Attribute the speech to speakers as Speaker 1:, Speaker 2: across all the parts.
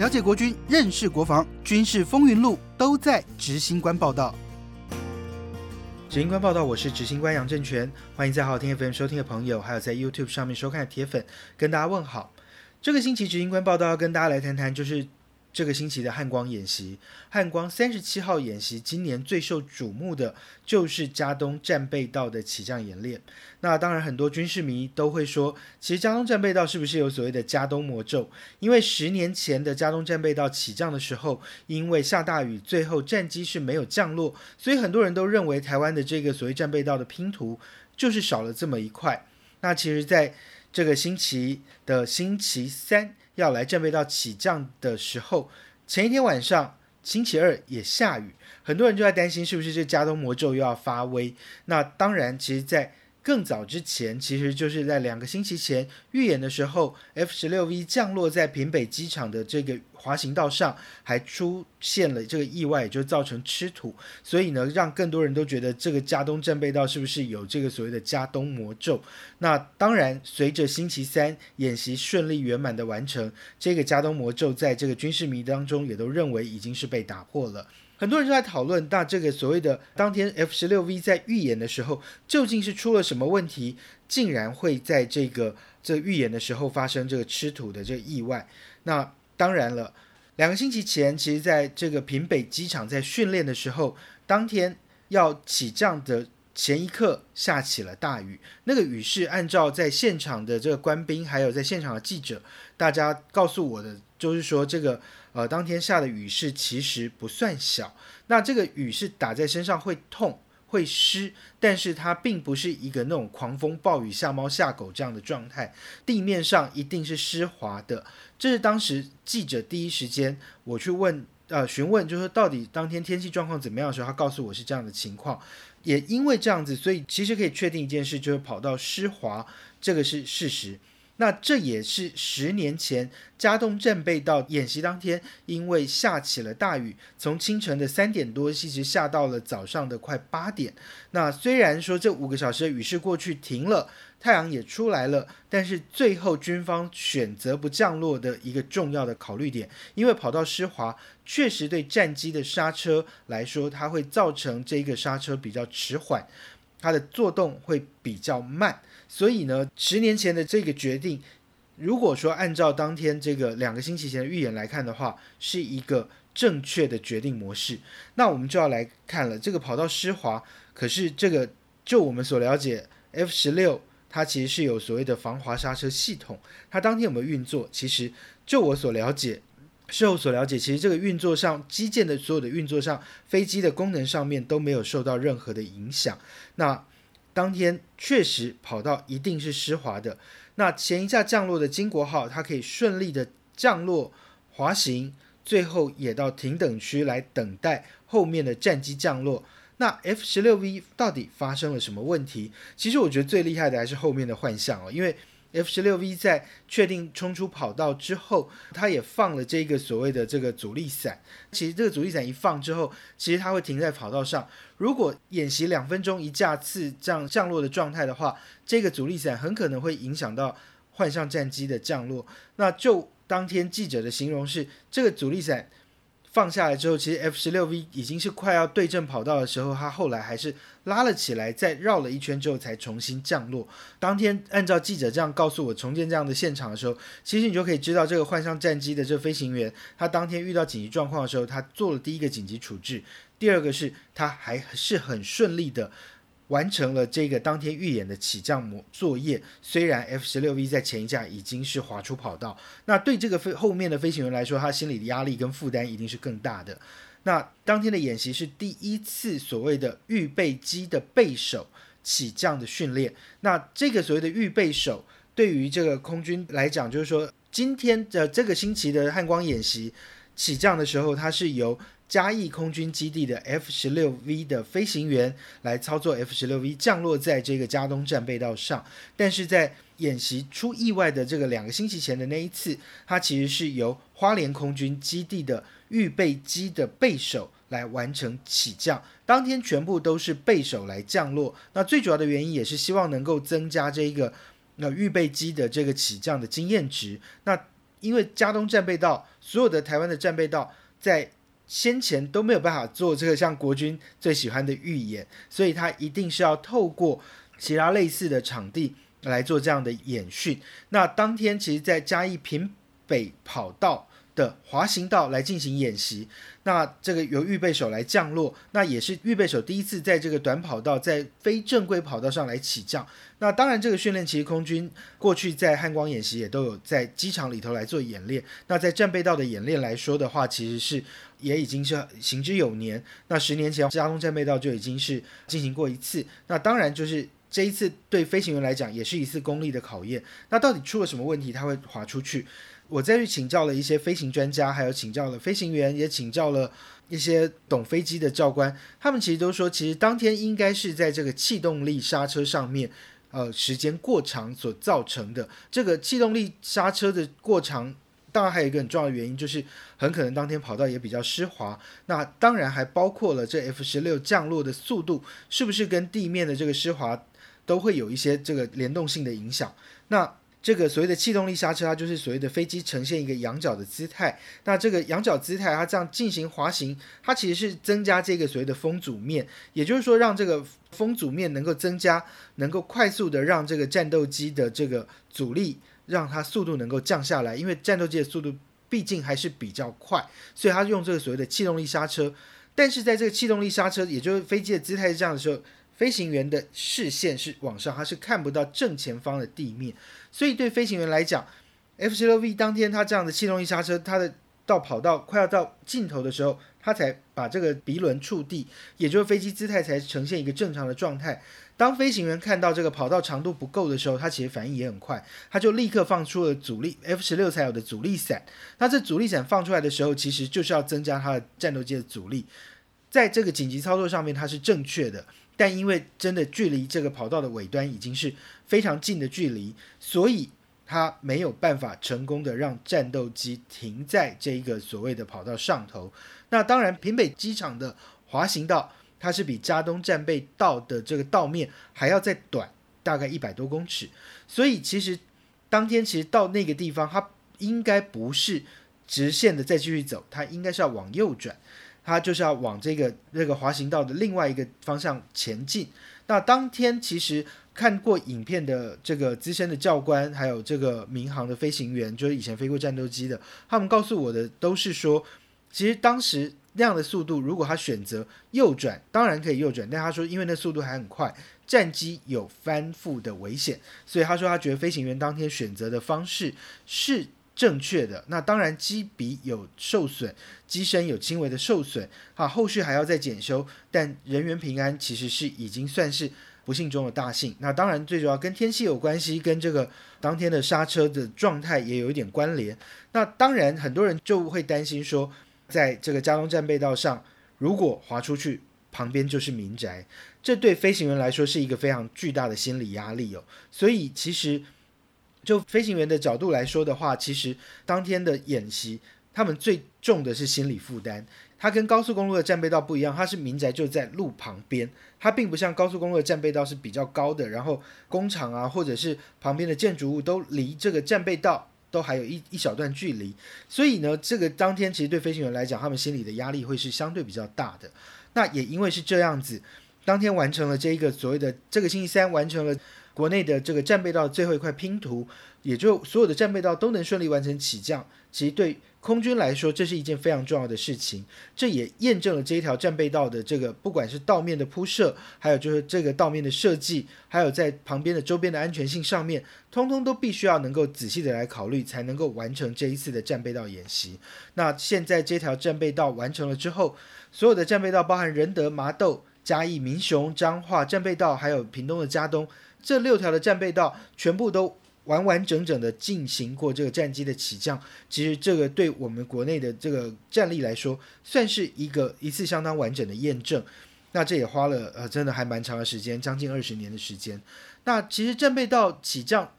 Speaker 1: 了解国军，认识国防，军事风云录都在执行官报道。执行官报道，我是执行官杨正全，欢迎在好听 FM 收听的朋友，还有在 YouTube 上面收看的铁粉，跟大家问好。这个星期执行官报道要跟大家来谈谈，就是。这个星期的汉光演习，汉光三十七号演习，今年最受瞩目的就是加东战备道的起降演练。那当然，很多军事迷都会说，其实加东战备道是不是有所谓的加东魔咒？因为十年前的加东战备道起降的时候，因为下大雨，最后战机是没有降落，所以很多人都认为台湾的这个所谓战备道的拼图就是少了这么一块。那其实，在这个星期的星期三。要来战备到起降的时候，前一天晚上星期二也下雨，很多人就在担心是不是这加东魔咒又要发威。那当然，其实，在更早之前，其实就是在两个星期前预演的时候，F 十六 V 降落在平北机场的这个滑行道上，还出现了这个意外，就造成吃土，所以呢，让更多人都觉得这个加东战备道是不是有这个所谓的加东魔咒？那当然，随着星期三演习顺利圆满的完成，这个加东魔咒在这个军事迷当中也都认为已经是被打破了。很多人都在讨论，那这个所谓的当天 F 十六 V 在预演的时候，究竟是出了什么问题，竟然会在这个这预演的时候发生这个吃土的这个意外？那当然了，两个星期前，其实在这个平北机场在训练的时候，当天要起降的前一刻下起了大雨，那个雨是按照在现场的这个官兵，还有在现场的记者，大家告诉我的，就是说这个。呃，当天下的雨势其实不算小，那这个雨是打在身上会痛会湿，但是它并不是一个那种狂风暴雨吓猫吓狗这样的状态，地面上一定是湿滑的。这是当时记者第一时间我去问呃询问，就是说到底当天天气状况怎么样的时候，他告诉我是这样的情况。也因为这样子，所以其实可以确定一件事，就是跑道湿滑，这个是事实。那这也是十年前加东战备道演习当天，因为下起了大雨，从清晨的三点多一直下到了早上的快八点。那虽然说这五个小时的雨势过去停了，太阳也出来了，但是最后军方选择不降落的一个重要的考虑点，因为跑道湿滑，确实对战机的刹车来说，它会造成这个刹车比较迟缓，它的作动会比较慢。所以呢，十年前的这个决定，如果说按照当天这个两个星期前的预言来看的话，是一个正确的决定模式。那我们就要来看了，这个跑道湿滑，可是这个就我们所了解，F 十六它其实是有所谓的防滑刹车系统，它当天有没有运作？其实就我所了解，事后所了解，其实这个运作上基建的所有的运作上，飞机的功能上面都没有受到任何的影响。那当天确实跑道一定是湿滑的。那前一架降落的金国号，它可以顺利的降落滑行，最后也到停等区来等待后面的战机降落。那 F 十六 V 到底发生了什么问题？其实我觉得最厉害的还是后面的幻象哦，因为。F 十六 V 在确定冲出跑道之后，它也放了这个所谓的这个阻力伞。其实这个阻力伞一放之后，其实它会停在跑道上。如果演习两分钟一架次这样降落的状态的话，这个阻力伞很可能会影响到幻象战机的降落。那就当天记者的形容是，这个阻力伞。放下来之后，其实 F 十六 V 已经是快要对正跑道的时候，它后来还是拉了起来，再绕了一圈之后才重新降落。当天按照记者这样告诉我重建这样的现场的时候，其实你就可以知道这个换上战机的这个飞行员，他当天遇到紧急状况的时候，他做了第一个紧急处置，第二个是他还是很顺利的。完成了这个当天预演的起降模作业，虽然 F 十六 V 在前一架已经是滑出跑道，那对这个飞后面的飞行员来说，他心里的压力跟负担一定是更大的。那当天的演习是第一次所谓的预备机的备手起降的训练，那这个所谓的预备手对于这个空军来讲，就是说今天的这个星期的汉光演习起降的时候，它是由嘉义空军基地的 F 十六 V 的飞行员来操作 F 十六 V 降落在这个加东战备道上，但是在演习出意外的这个两个星期前的那一次，它其实是由花莲空军基地的预备机的备手来完成起降，当天全部都是备手来降落。那最主要的原因也是希望能够增加这个那预备机的这个起降的经验值。那因为加东战备道所有的台湾的战备道在先前都没有办法做这个像国军最喜欢的预演，所以他一定是要透过其他类似的场地来做这样的演训。那当天其实，在嘉义平北跑道。的滑行道来进行演习，那这个由预备手来降落，那也是预备手第一次在这个短跑道，在非正规跑道上来起降。那当然，这个训练其实空军过去在汉光演习也都有在机场里头来做演练。那在战备道的演练来说的话，其实是也已经是行之有年。那十年前加东战备道就已经是进行过一次。那当然就是这一次对飞行员来讲也是一次功力的考验。那到底出了什么问题，他会滑出去？我再去请教了一些飞行专家，还有请教了飞行员，也请教了一些懂飞机的教官。他们其实都说，其实当天应该是在这个气动力刹车上面，呃，时间过长所造成的。这个气动力刹车的过长，当然还有一个很重要的原因，就是很可能当天跑道也比较湿滑。那当然还包括了这 F 十六降落的速度是不是跟地面的这个湿滑都会有一些这个联动性的影响。那这个所谓的气动力刹车，它就是所谓的飞机呈现一个仰角的姿态。那这个仰角姿态，它这样进行滑行，它其实是增加这个所谓的风阻面，也就是说，让这个风阻面能够增加，能够快速的让这个战斗机的这个阻力，让它速度能够降下来。因为战斗机的速度毕竟还是比较快，所以它用这个所谓的气动力刹车。但是在这个气动力刹车，也就是飞机的姿态是这样的时候。飞行员的视线是往上，他是看不到正前方的地面，所以对飞行员来讲，F 十六 V 当天他这样的气动力刹车，它的到跑道快要到尽头的时候，他才把这个鼻轮触地，也就是飞机姿态才呈现一个正常的状态。当飞行员看到这个跑道长度不够的时候，他其实反应也很快，他就立刻放出了阻力 F 十六才有的阻力伞。那这阻力伞放出来的时候，其实就是要增加它的战斗机的阻力，在这个紧急操作上面，它是正确的。但因为真的距离这个跑道的尾端已经是非常近的距离，所以它没有办法成功的让战斗机停在这一个所谓的跑道上头。那当然，平北机场的滑行道它是比加东战备道的这个道面还要再短，大概一百多公尺。所以其实当天其实到那个地方，它应该不是直线的再继续走，它应该是要往右转。他就是要往这个那个滑行道的另外一个方向前进。那当天其实看过影片的这个资深的教官，还有这个民航的飞行员，就是以前飞过战斗机的，他们告诉我的都是说，其实当时那样的速度，如果他选择右转，当然可以右转，但他说因为那速度还很快，战机有翻覆的危险，所以他说他觉得飞行员当天选择的方式是。正确的，那当然机鼻有受损，机身有轻微的受损，啊，后续还要再检修，但人员平安其实是已经算是不幸中的大幸。那当然最主要跟天气有关系，跟这个当天的刹车的状态也有一点关联。那当然很多人就会担心说，在这个加东站备道上，如果滑出去，旁边就是民宅，这对飞行员来说是一个非常巨大的心理压力哦。所以其实。就飞行员的角度来说的话，其实当天的演习，他们最重的是心理负担。它跟高速公路的战备道不一样，它是民宅就在路旁边，它并不像高速公路的战备道是比较高的，然后工厂啊或者是旁边的建筑物都离这个战备道都还有一一小段距离。所以呢，这个当天其实对飞行员来讲，他们心里的压力会是相对比较大的。那也因为是这样子，当天完成了这一个所谓的这个星期三完成了。国内的这个战备道最后一块拼图，也就所有的战备道都能顺利完成起降。其实对空军来说，这是一件非常重要的事情。这也验证了这一条战备道的这个，不管是道面的铺设，还有就是这个道面的设计，还有在旁边的周边的安全性上面，通通都必须要能够仔细的来考虑，才能够完成这一次的战备道演习。那现在这条战备道完成了之后，所有的战备道，包含仁德、麻豆、嘉义、民雄、彰化战备道，还有屏东的嘉东。这六条的战备道全部都完完整整的进行过这个战机的起降，其实这个对我们国内的这个战力来说，算是一个一次相当完整的验证。那这也花了呃，真的还蛮长的时间，将近二十年的时间。那其实战备道起降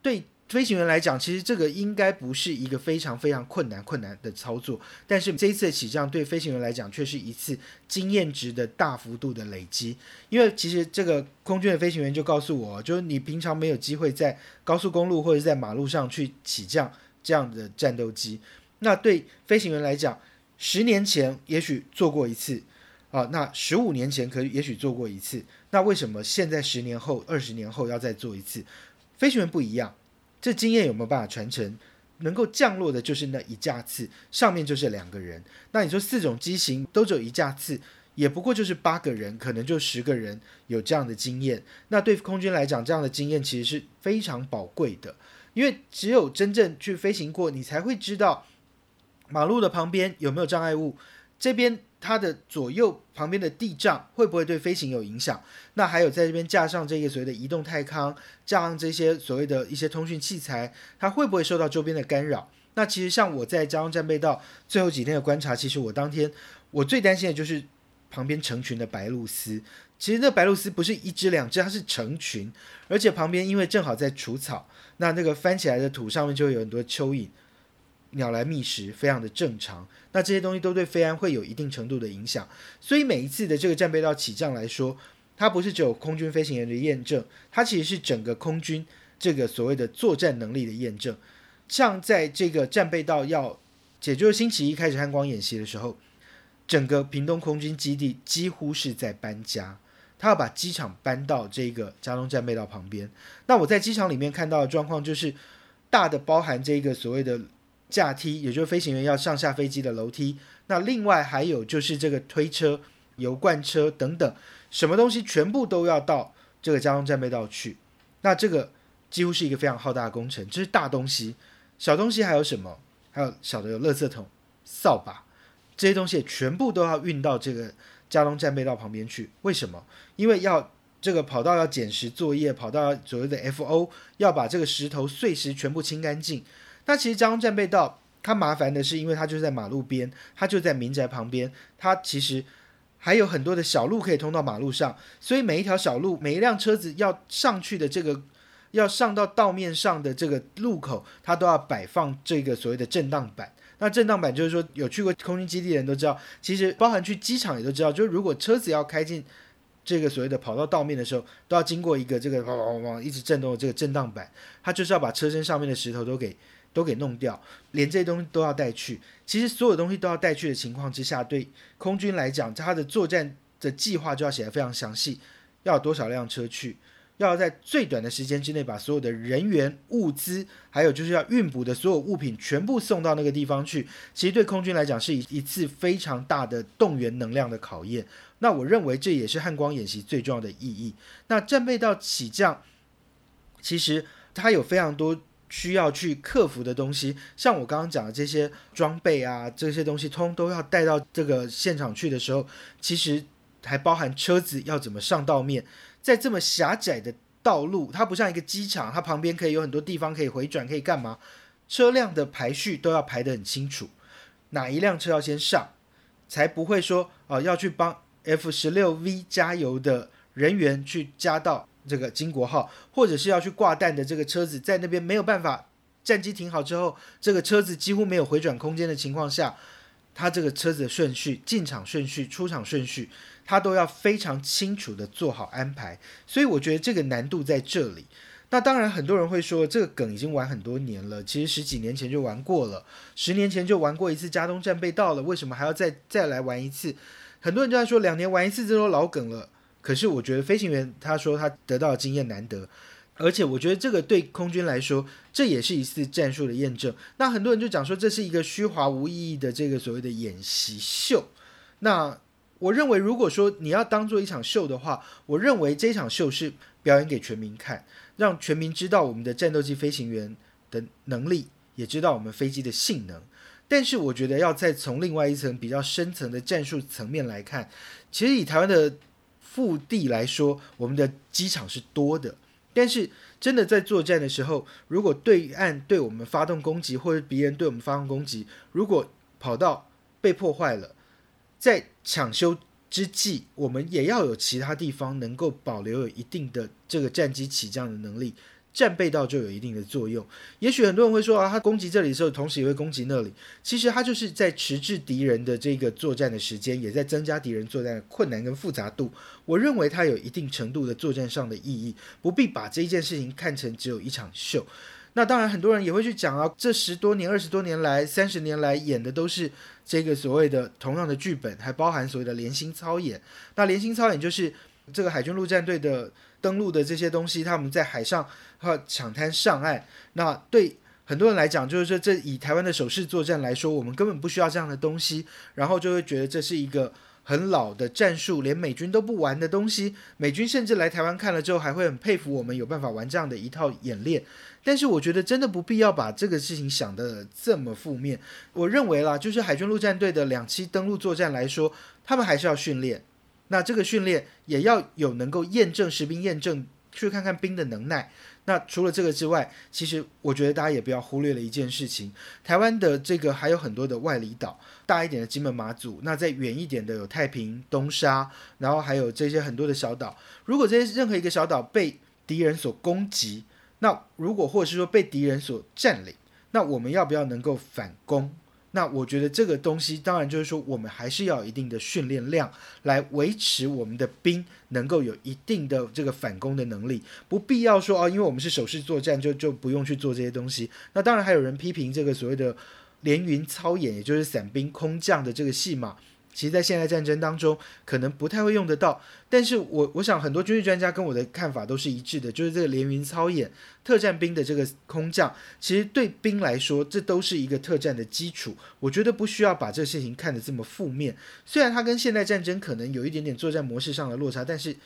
Speaker 1: 对。飞行员来讲，其实这个应该不是一个非常非常困难困难的操作，但是这一次的起降对飞行员来讲却是一次经验值的大幅度的累积。因为其实这个空军的飞行员就告诉我，就是你平常没有机会在高速公路或者在马路上去起降，这样的战斗机。那对飞行员来讲，十年前也许做过一次，啊，那十五年前可也许做过一次，那为什么现在十年后、二十年后要再做一次？飞行员不一样，这经验有没有办法传承？能够降落的就是那一架次，上面就是两个人。那你说四种机型都只有一架次，也不过就是八个人，可能就十个人有这样的经验。那对空军来讲，这样的经验其实是非常宝贵的，因为只有真正去飞行过，你才会知道马路的旁边有没有障碍物，这边。它的左右旁边的地障会不会对飞行有影响？那还有在这边架上这个所谓的移动太康，架上这些所谓的一些通讯器材，它会不会受到周边的干扰？那其实像我在加东战备道最后几天的观察，其实我当天我最担心的就是旁边成群的白鹭鸶。其实那白鹭鸶不是一只两只，它是成群，而且旁边因为正好在除草，那那个翻起来的土上面就会有很多蚯蚓。鸟来觅食非常的正常，那这些东西都对飞安会有一定程度的影响，所以每一次的这个战备道起降来说，它不是只有空军飞行员的验证，它其实是整个空军这个所谓的作战能力的验证。像在这个战备道要，也就是星期一开始汉光演习的时候，整个屏东空军基地几乎是在搬家，他要把机场搬到这个加东战备道旁边。那我在机场里面看到的状况就是，大的包含这个所谓的。架梯，也就是飞行员要上下飞机的楼梯。那另外还有就是这个推车、油罐车等等，什么东西全部都要到这个加东战备道去。那这个几乎是一个非常浩大的工程。这是大东西，小东西还有什么？还有小的有垃圾桶、扫把，这些东西全部都要运到这个加东战备道旁边去。为什么？因为要这个跑道要捡拾作业，跑道所谓的 FO 要把这个石头碎石全部清干净。那其实交通战备道，它麻烦的是，因为它就在马路边，它就在民宅旁边，它其实还有很多的小路可以通到马路上，所以每一条小路，每一辆车子要上去的这个，要上到道面上的这个路口，它都要摆放这个所谓的震荡板。那震荡板就是说，有去过空军基地的人都知道，其实包含去机场也都知道，就是如果车子要开进这个所谓的跑道道面的时候，都要经过一个这个汪汪汪一直震动的这个震荡板，它就是要把车身上面的石头都给。都给弄掉，连这些东西都要带去。其实所有东西都要带去的情况之下，对空军来讲，他的作战的计划就要写得非常详细。要多少辆车去？要在最短的时间之内把所有的人员、物资，还有就是要运补的所有物品全部送到那个地方去。其实对空军来讲是一一次非常大的动员能量的考验。那我认为这也是汉光演习最重要的意义。那战备到起降，其实它有非常多。需要去克服的东西，像我刚刚讲的这些装备啊，这些东西通都要带到这个现场去的时候，其实还包含车子要怎么上道面，在这么狭窄的道路，它不像一个机场，它旁边可以有很多地方可以回转，可以干嘛？车辆的排序都要排得很清楚，哪一辆车要先上，才不会说啊要去帮 F 十六 V 加油的人员去加到。这个金国号，或者是要去挂弹的这个车子，在那边没有办法，战机停好之后，这个车子几乎没有回转空间的情况下，它这个车子的顺序、进场顺序、出场顺序，它都要非常清楚的做好安排。所以我觉得这个难度在这里。那当然，很多人会说这个梗已经玩很多年了，其实十几年前就玩过了，十年前就玩过一次加东战备到了，为什么还要再再来玩一次？很多人就在说两年玩一次这都老梗了。可是我觉得飞行员他说他得到的经验难得，而且我觉得这个对空军来说这也是一次战术的验证。那很多人就讲说这是一个虚华无意义的这个所谓的演习秀。那我认为如果说你要当做一场秀的话，我认为这场秀是表演给全民看，让全民知道我们的战斗机飞行员的能力，也知道我们飞机的性能。但是我觉得要再从另外一层比较深层的战术层面来看，其实以台湾的。腹地来说，我们的机场是多的，但是真的在作战的时候，如果对岸对我们发动攻击，或者别人对我们发动攻击，如果跑道被破坏了，在抢修之际，我们也要有其他地方能够保留有一定的这个战机起降的能力。战备道就有一定的作用。也许很多人会说啊，他攻击这里的时候，同时也会攻击那里。其实他就是在迟滞敌人的这个作战的时间，也在增加敌人作战的困难跟复杂度。我认为它有一定程度的作战上的意义，不必把这一件事情看成只有一场秀。那当然，很多人也会去讲啊，这十多年、二十多年来、三十年来演的都是这个所谓的同样的剧本，还包含所谓的连心操演。那连心操演就是这个海军陆战队的登陆的这些东西，他们在海上和抢滩上岸。那对很多人来讲，就是说这以台湾的守势作战来说，我们根本不需要这样的东西，然后就会觉得这是一个。很老的战术，连美军都不玩的东西，美军甚至来台湾看了之后，还会很佩服我们有办法玩这样的一套演练。但是我觉得真的不必要把这个事情想得这么负面。我认为啦，就是海军陆战队的两栖登陆作战来说，他们还是要训练。那这个训练也要有能够验证实兵验证，去看看兵的能耐。那除了这个之外，其实我觉得大家也不要忽略了一件事情：台湾的这个还有很多的外离岛，大一点的金门、马祖，那再远一点的有太平、东沙，然后还有这些很多的小岛。如果这些任何一个小岛被敌人所攻击，那如果或者是说被敌人所占领，那我们要不要能够反攻？那我觉得这个东西，当然就是说，我们还是要有一定的训练量，来维持我们的兵能够有一定的这个反攻的能力。不必要说哦，因为我们是守势作战，就就不用去做这些东西。那当然还有人批评这个所谓的连云操演，也就是伞兵空降的这个戏码。其实，在现代战争当中，可能不太会用得到。但是我我想，很多军事专家跟我的看法都是一致的，就是这个连云操演、特战兵的这个空降，其实对兵来说，这都是一个特战的基础。我觉得不需要把这个事情看得这么负面。虽然它跟现代战争可能有一点点作战模式上的落差，但是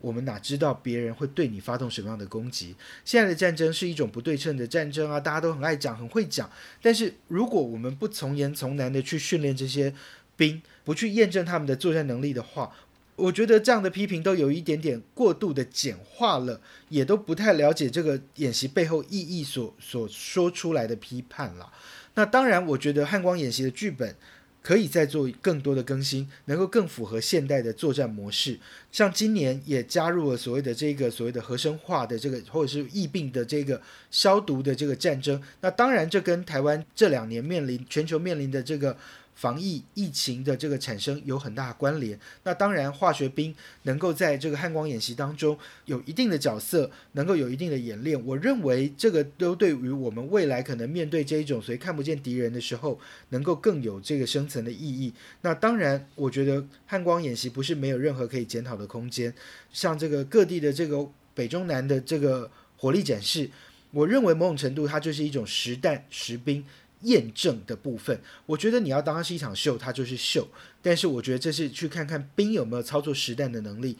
Speaker 1: 我们哪知道别人会对你发动什么样的攻击？现在的战争是一种不对称的战争啊，大家都很爱讲，很会讲。但是如果我们不从严从难的去训练这些，兵不去验证他们的作战能力的话，我觉得这样的批评都有一点点过度的简化了，也都不太了解这个演习背后意义所所说出来的批判了。那当然，我觉得汉光演习的剧本可以再做更多的更新，能够更符合现代的作战模式。像今年也加入了所谓的这个所谓的核生化的这个或者是疫病的这个消毒的这个战争。那当然，这跟台湾这两年面临全球面临的这个。防疫疫情的这个产生有很大关联。那当然，化学兵能够在这个汉光演习当中有一定的角色，能够有一定的演练。我认为这个都对于我们未来可能面对这一种所谓看不见敌人的时候，能够更有这个深层的意义。那当然，我觉得汉光演习不是没有任何可以检讨的空间。像这个各地的这个北中南的这个火力展示，我认为某种程度它就是一种实弹实兵。验证的部分，我觉得你要当它是一场秀，它就是秀。但是我觉得这是去看看兵有没有操作实弹的能力。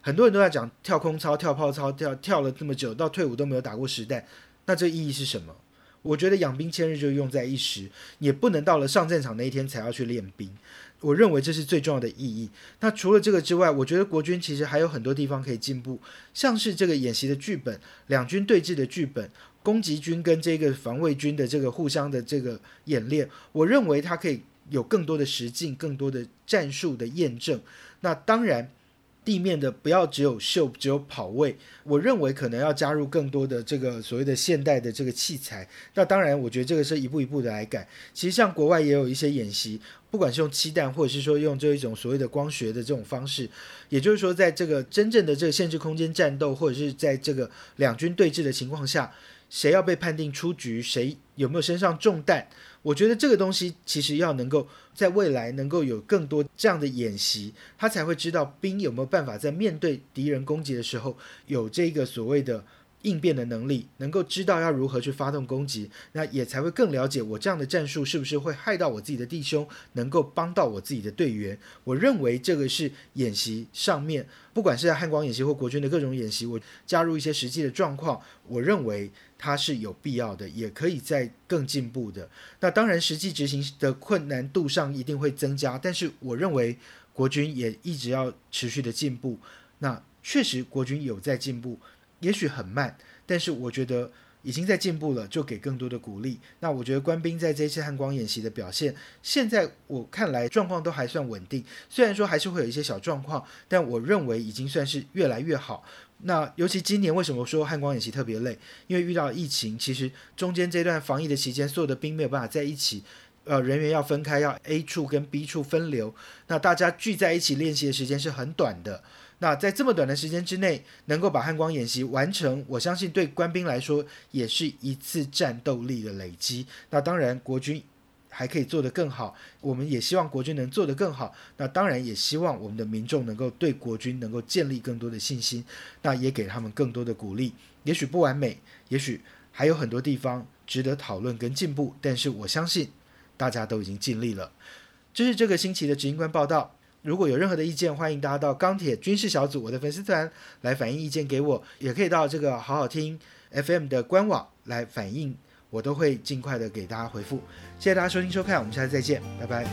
Speaker 1: 很多人都在讲跳空操、跳炮操，跳跳了这么久，到退伍都没有打过实弹，那这意义是什么？我觉得养兵千日就用在一时，也不能到了上战场那一天才要去练兵。我认为这是最重要的意义。那除了这个之外，我觉得国军其实还有很多地方可以进步，像是这个演习的剧本、两军对峙的剧本。攻击军跟这个防卫军的这个互相的这个演练，我认为它可以有更多的实境、更多的战术的验证。那当然，地面的不要只有秀，只有跑位。我认为可能要加入更多的这个所谓的现代的这个器材。那当然，我觉得这个是一步一步的来改。其实像国外也有一些演习，不管是用气弹，或者是说用这一种所谓的光学的这种方式，也就是说，在这个真正的这个限制空间战斗，或者是在这个两军对峙的情况下。谁要被判定出局？谁有没有身上中弹？我觉得这个东西其实要能够在未来能够有更多这样的演习，他才会知道兵有没有办法在面对敌人攻击的时候有这个所谓的。应变的能力，能够知道要如何去发动攻击，那也才会更了解我这样的战术是不是会害到我自己的弟兄，能够帮到我自己的队员。我认为这个是演习上面，不管是在汉光演习或国军的各种演习，我加入一些实际的状况，我认为它是有必要的，也可以在更进步的。那当然，实际执行的困难度上一定会增加，但是我认为国军也一直要持续的进步。那确实，国军有在进步。也许很慢，但是我觉得已经在进步了，就给更多的鼓励。那我觉得官兵在这次汉光演习的表现，现在我看来状况都还算稳定。虽然说还是会有一些小状况，但我认为已经算是越来越好。那尤其今年为什么说汉光演习特别累？因为遇到疫情，其实中间这段防疫的期间，所有的兵没有办法在一起，呃，人员要分开，要 A 处跟 B 处分流。那大家聚在一起练习的时间是很短的。那在这么短的时间之内，能够把汉光演习完成，我相信对官兵来说也是一次战斗力的累积。那当然，国军还可以做得更好，我们也希望国军能做得更好。那当然也希望我们的民众能够对国军能够建立更多的信心，那也给他们更多的鼓励。也许不完美，也许还有很多地方值得讨论跟进步，但是我相信大家都已经尽力了。这是这个星期的执行官报道。如果有任何的意见，欢迎大家到钢铁军事小组我的粉丝团来反映意见给我，也可以到这个好好听 FM 的官网来反映，我都会尽快的给大家回复。谢谢大家收听收看，我们下次再见，拜拜。